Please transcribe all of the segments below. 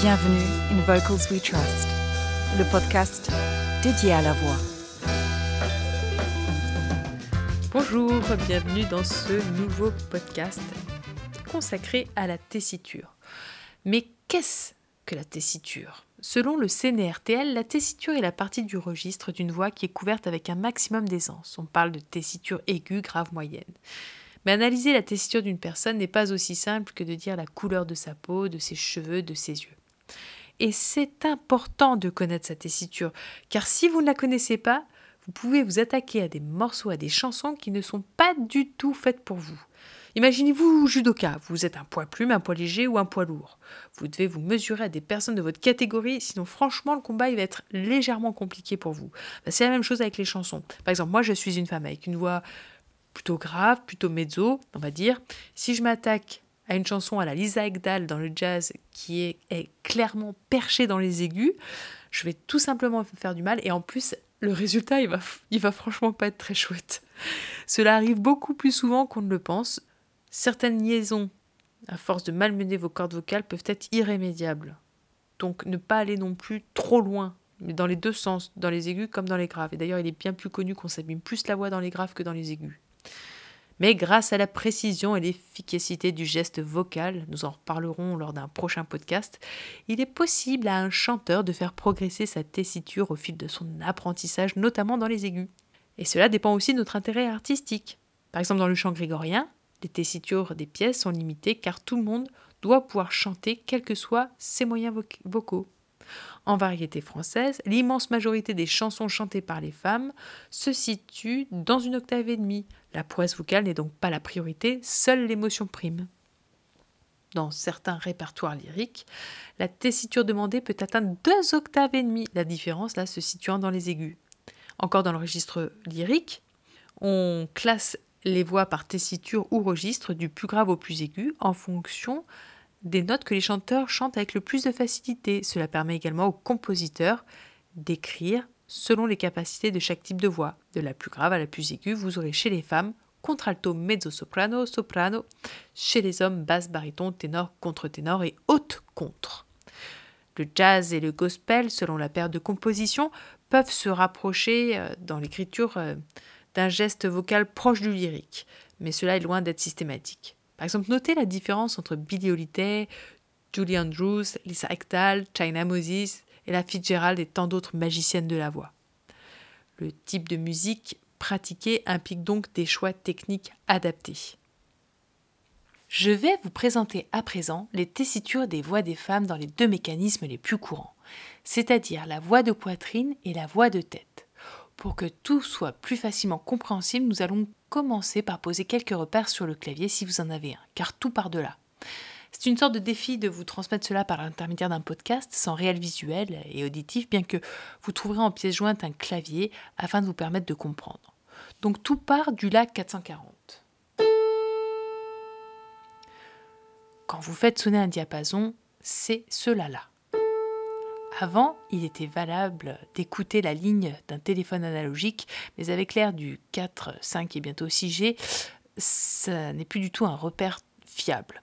Bienvenue in Vocals We Trust, le podcast dédié à la voix. Bonjour, bienvenue dans ce nouveau podcast consacré à la tessiture. Mais qu'est-ce que la tessiture? Selon le CNRTL, la tessiture est la partie du registre d'une voix qui est couverte avec un maximum d'aisance. On parle de tessiture aiguë, grave, moyenne. Mais analyser la tessiture d'une personne n'est pas aussi simple que de dire la couleur de sa peau, de ses cheveux, de ses yeux. Et c'est important de connaître sa tessiture, car si vous ne la connaissez pas, vous pouvez vous attaquer à des morceaux, à des chansons qui ne sont pas du tout faites pour vous. Imaginez-vous judoka, vous êtes un poids plume, un poids léger ou un poids lourd. Vous devez vous mesurer à des personnes de votre catégorie, sinon franchement le combat va être légèrement compliqué pour vous. Bah, c'est la même chose avec les chansons. Par exemple, moi je suis une femme avec une voix plutôt grave, plutôt mezzo, on va dire. Si je m'attaque à une chanson à la Lisa Ekdahl dans le jazz qui est, clairement perchée dans les aigus, je vais tout simplement me faire du mal et en plus le résultat il va, il va franchement pas être très chouette. Cela arrive beaucoup plus souvent qu'on ne le pense. Certaines liaisons, à force de malmener vos cordes vocales, peuvent être irrémédiables. Donc ne pas aller non plus trop loin mais dans les deux sens, dans les aigus comme dans les graves. Et d'ailleurs, il est bien plus connu qu'on s'abîme plus la voix dans les graves que dans les aigus. Mais grâce à la précision et l'efficacité du geste vocal, nous en reparlerons lors d'un prochain podcast, il est possible à un chanteur de faire progresser sa tessiture au fil de son apprentissage, notamment dans les aigus. Et cela dépend aussi de notre intérêt artistique. Par exemple, dans le chant grégorien, les tessitures des pièces sont limitées car tout le monde doit pouvoir chanter quels que soient ses moyens vocaux. En variété française, l'immense majorité des chansons chantées par les femmes se situent dans une octave et demie. La prouesse vocale n'est donc pas la priorité, seule l'émotion prime. Dans certains répertoires lyriques, la tessiture demandée peut atteindre deux octaves et demie, la différence là se situant dans les aigus. Encore dans le registre lyrique, on classe les voix par tessiture ou registre du plus grave au plus aigu en fonction des notes que les chanteurs chantent avec le plus de facilité. Cela permet également aux compositeurs d'écrire selon les capacités de chaque type de voix. De la plus grave à la plus aiguë, vous aurez chez les femmes contralto, mezzo-soprano, soprano, chez les hommes basse, baryton, ténor, contre-ténor et haute contre. Le jazz et le gospel, selon la paire de composition, peuvent se rapprocher euh, dans l'écriture euh, d'un geste vocal proche du lyrique, mais cela est loin d'être systématique. Par exemple, notez la différence entre Billy Holiday, Julie Andrews, Lisa Ekdahl, China Moses, la Fitzgerald et tant d'autres magiciennes de la voix. Le type de musique pratiquée implique donc des choix techniques adaptés. Je vais vous présenter à présent les tessitures des voix des femmes dans les deux mécanismes les plus courants, c'est-à-dire la voix de poitrine et la voix de tête. Pour que tout soit plus facilement compréhensible, nous allons commencer par poser quelques repères sur le clavier si vous en avez un, car tout part de là. C'est une sorte de défi de vous transmettre cela par l'intermédiaire d'un podcast sans réel visuel et auditif, bien que vous trouverez en pièce jointe un clavier afin de vous permettre de comprendre. Donc tout part du lac 440. Quand vous faites sonner un diapason, c'est cela-là. Avant, il était valable d'écouter la ligne d'un téléphone analogique, mais avec l'ère du 4, 5 et bientôt 6G, ça n'est plus du tout un repère fiable.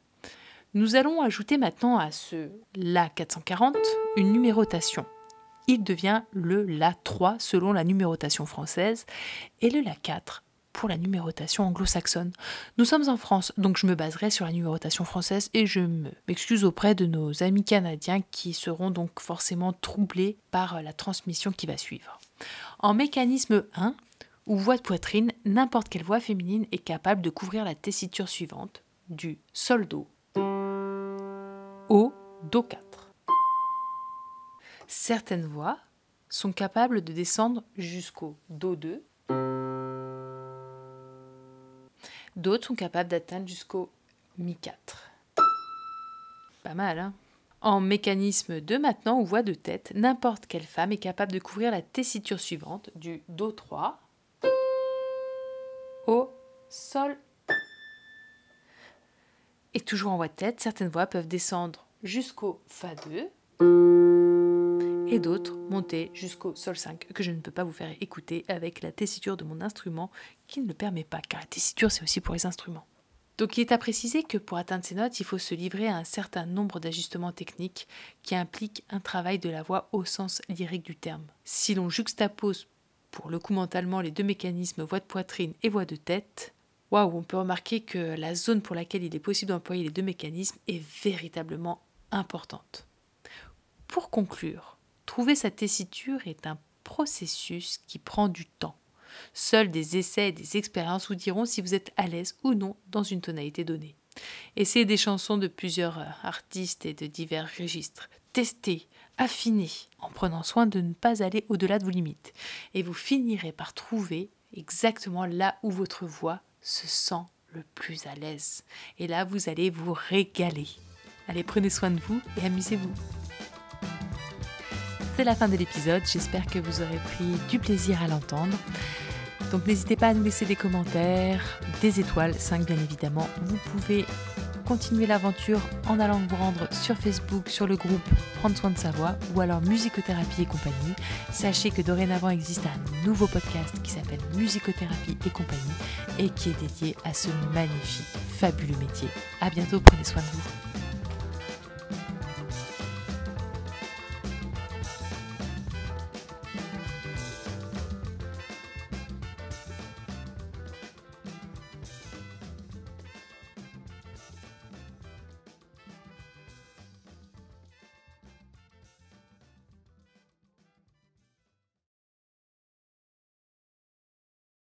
Nous allons ajouter maintenant à ce La 440 une numérotation. Il devient le La 3 selon la numérotation française et le La 4 pour la numérotation anglo-saxonne. Nous sommes en France, donc je me baserai sur la numérotation française et je m'excuse auprès de nos amis canadiens qui seront donc forcément troublés par la transmission qui va suivre. En mécanisme 1, ou voix de poitrine, n'importe quelle voix féminine est capable de couvrir la tessiture suivante du sol-do au do 4. Certaines voix sont capables de descendre jusqu'au do 2 D'autres sont capables d'atteindre jusqu'au Mi 4. Pas mal, hein En mécanisme de maintenant ou voix de tête, n'importe quelle femme est capable de couvrir la tessiture suivante du Do 3 au Sol. Et toujours en voix de tête, certaines voix peuvent descendre jusqu'au Fa 2 et d'autres monter jusqu'au Sol 5 que je ne peux pas vous faire écouter avec la tessiture de mon instrument qui ne le permet pas, car la tessiture c'est aussi pour les instruments. Donc il est à préciser que pour atteindre ces notes, il faut se livrer à un certain nombre d'ajustements techniques qui impliquent un travail de la voix au sens lyrique du terme. Si l'on juxtapose pour le coup mentalement les deux mécanismes voix de poitrine et voix de tête, waouh, on peut remarquer que la zone pour laquelle il est possible d'employer les deux mécanismes est véritablement importante. Pour conclure, trouver sa tessiture est un processus qui prend du temps. Seuls des essais et des expériences vous diront si vous êtes à l'aise ou non dans une tonalité donnée. Essayez des chansons de plusieurs artistes et de divers registres. Testez, affinez, en prenant soin de ne pas aller au-delà de vos limites. Et vous finirez par trouver exactement là où votre voix se sent le plus à l'aise. Et là, vous allez vous régaler. Allez, prenez soin de vous et amusez-vous. C'est la fin de l'épisode, j'espère que vous aurez pris du plaisir à l'entendre. Donc n'hésitez pas à nous laisser des commentaires, des étoiles, 5 bien évidemment. Vous pouvez continuer l'aventure en allant vous rendre sur Facebook, sur le groupe Prendre soin de sa voix ou alors Musicothérapie et compagnie. Sachez que dorénavant existe un nouveau podcast qui s'appelle Musicothérapie et compagnie et qui est dédié à ce magnifique, fabuleux métier. À bientôt, prenez soin de vous.